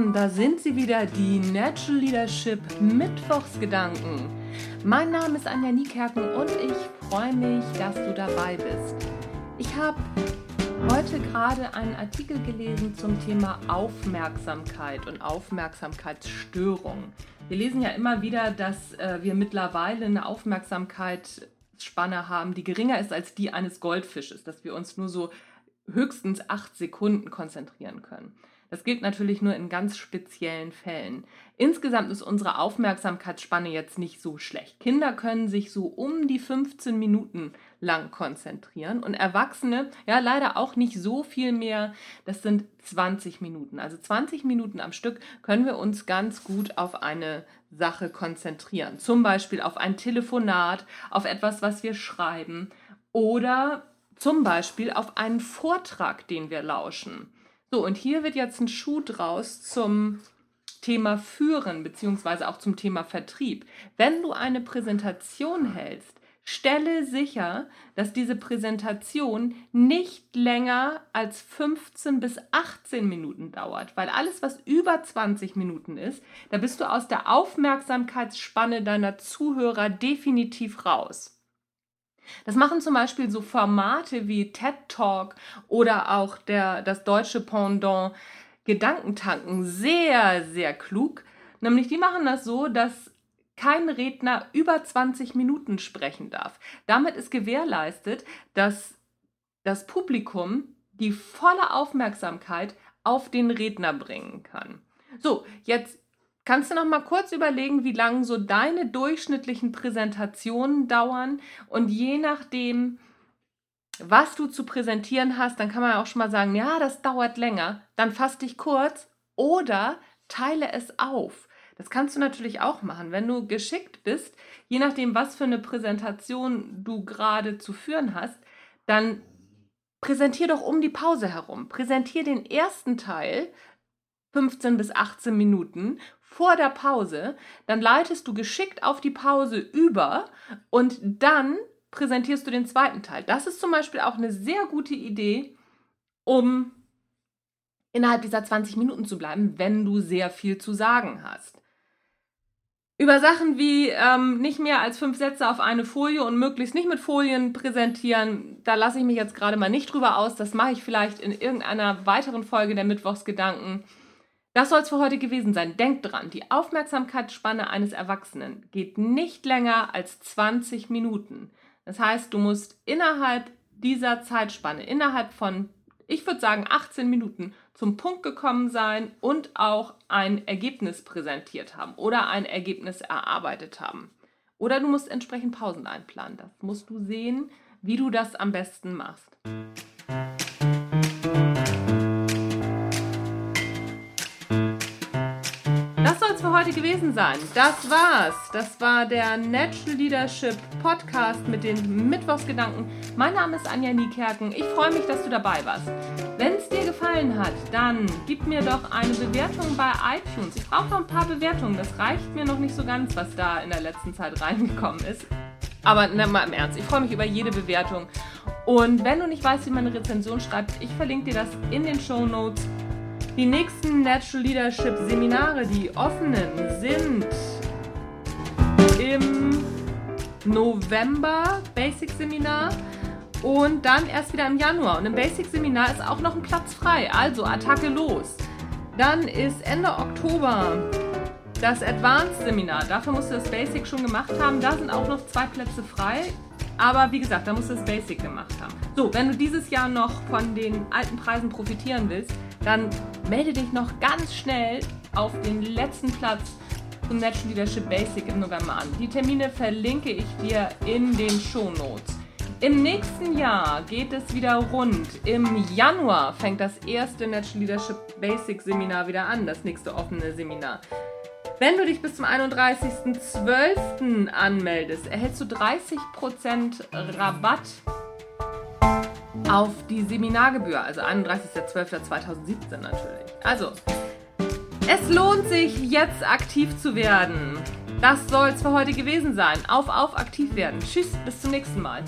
willkommen. Da sind sie wieder, die Natural Leadership Mittwochsgedanken. Mein Name ist Anja Niekerken und ich freue mich, dass du dabei bist. Ich habe heute gerade einen Artikel gelesen zum Thema Aufmerksamkeit und Aufmerksamkeitsstörung. Wir lesen ja immer wieder, dass äh, wir mittlerweile eine Aufmerksamkeitsspanne haben, die geringer ist als die eines Goldfisches, dass wir uns nur so höchstens acht Sekunden konzentrieren können. Das gilt natürlich nur in ganz speziellen Fällen. Insgesamt ist unsere Aufmerksamkeitsspanne jetzt nicht so schlecht. Kinder können sich so um die 15 Minuten lang konzentrieren und Erwachsene ja leider auch nicht so viel mehr. Das sind 20 Minuten. Also 20 Minuten am Stück können wir uns ganz gut auf eine Sache konzentrieren. Zum Beispiel auf ein Telefonat, auf etwas, was wir schreiben oder zum Beispiel auf einen Vortrag, den wir lauschen. So, und hier wird jetzt ein Schuh draus zum Thema Führen beziehungsweise auch zum Thema Vertrieb. Wenn du eine Präsentation hältst, stelle sicher, dass diese Präsentation nicht länger als 15 bis 18 Minuten dauert, weil alles, was über 20 Minuten ist, da bist du aus der Aufmerksamkeitsspanne deiner Zuhörer definitiv raus. Das machen zum Beispiel so Formate wie TED Talk oder auch der, das deutsche Pendant Gedankentanken sehr, sehr klug. Nämlich die machen das so, dass kein Redner über 20 Minuten sprechen darf. Damit ist gewährleistet, dass das Publikum die volle Aufmerksamkeit auf den Redner bringen kann. So, jetzt Kannst du noch mal kurz überlegen, wie lange so deine durchschnittlichen Präsentationen dauern? Und je nachdem, was du zu präsentieren hast, dann kann man auch schon mal sagen, ja, das dauert länger. Dann fass dich kurz oder teile es auf. Das kannst du natürlich auch machen, wenn du geschickt bist, je nachdem, was für eine Präsentation du gerade zu führen hast, dann präsentier doch um die Pause herum. Präsentier den ersten Teil 15 bis 18 Minuten vor der Pause, dann leitest du geschickt auf die Pause über und dann präsentierst du den zweiten Teil. Das ist zum Beispiel auch eine sehr gute Idee, um innerhalb dieser 20 Minuten zu bleiben, wenn du sehr viel zu sagen hast. Über Sachen wie ähm, nicht mehr als fünf Sätze auf eine Folie und möglichst nicht mit Folien präsentieren, da lasse ich mich jetzt gerade mal nicht drüber aus. Das mache ich vielleicht in irgendeiner weiteren Folge der Mittwochsgedanken. Das soll es für heute gewesen sein. Denkt dran, die Aufmerksamkeitsspanne eines Erwachsenen geht nicht länger als 20 Minuten. Das heißt, du musst innerhalb dieser Zeitspanne, innerhalb von, ich würde sagen, 18 Minuten zum Punkt gekommen sein und auch ein Ergebnis präsentiert haben oder ein Ergebnis erarbeitet haben. Oder du musst entsprechend Pausen einplanen. Das musst du sehen, wie du das am besten machst. Für heute gewesen sein. Das war's. Das war der Natural Leadership Podcast mit den Mittwochsgedanken. Mein Name ist Anja Niekerken. Ich freue mich, dass du dabei warst. Wenn es dir gefallen hat, dann gib mir doch eine Bewertung bei iTunes. Ich brauche noch ein paar Bewertungen. Das reicht mir noch nicht so ganz, was da in der letzten Zeit reingekommen ist. Aber na, mal im Ernst, ich freue mich über jede Bewertung. Und wenn du nicht weißt, wie man eine Rezension schreibt, ich verlinke dir das in den Show Notes. Die nächsten Natural Leadership Seminare, die offenen, sind im November Basic Seminar und dann erst wieder im Januar. Und im Basic Seminar ist auch noch ein Platz frei, also Attacke los. Dann ist Ende Oktober das Advanced Seminar. Dafür musst du das Basic schon gemacht haben. Da sind auch noch zwei Plätze frei. Aber wie gesagt, da musst du das Basic gemacht haben. So, wenn du dieses Jahr noch von den alten Preisen profitieren willst, dann melde dich noch ganz schnell auf den letzten Platz zum Natural Leadership Basic im November an. Die Termine verlinke ich dir in den Show Notes. Im nächsten Jahr geht es wieder rund. Im Januar fängt das erste Natural Leadership Basic Seminar wieder an, das nächste offene Seminar. Wenn du dich bis zum 31.12. anmeldest, erhältst du 30% Rabatt auf die Seminargebühr, also 31.12.2017 natürlich. Also, es lohnt sich jetzt aktiv zu werden. Das soll es für heute gewesen sein. Auf, auf, aktiv werden. Tschüss, bis zum nächsten Mal.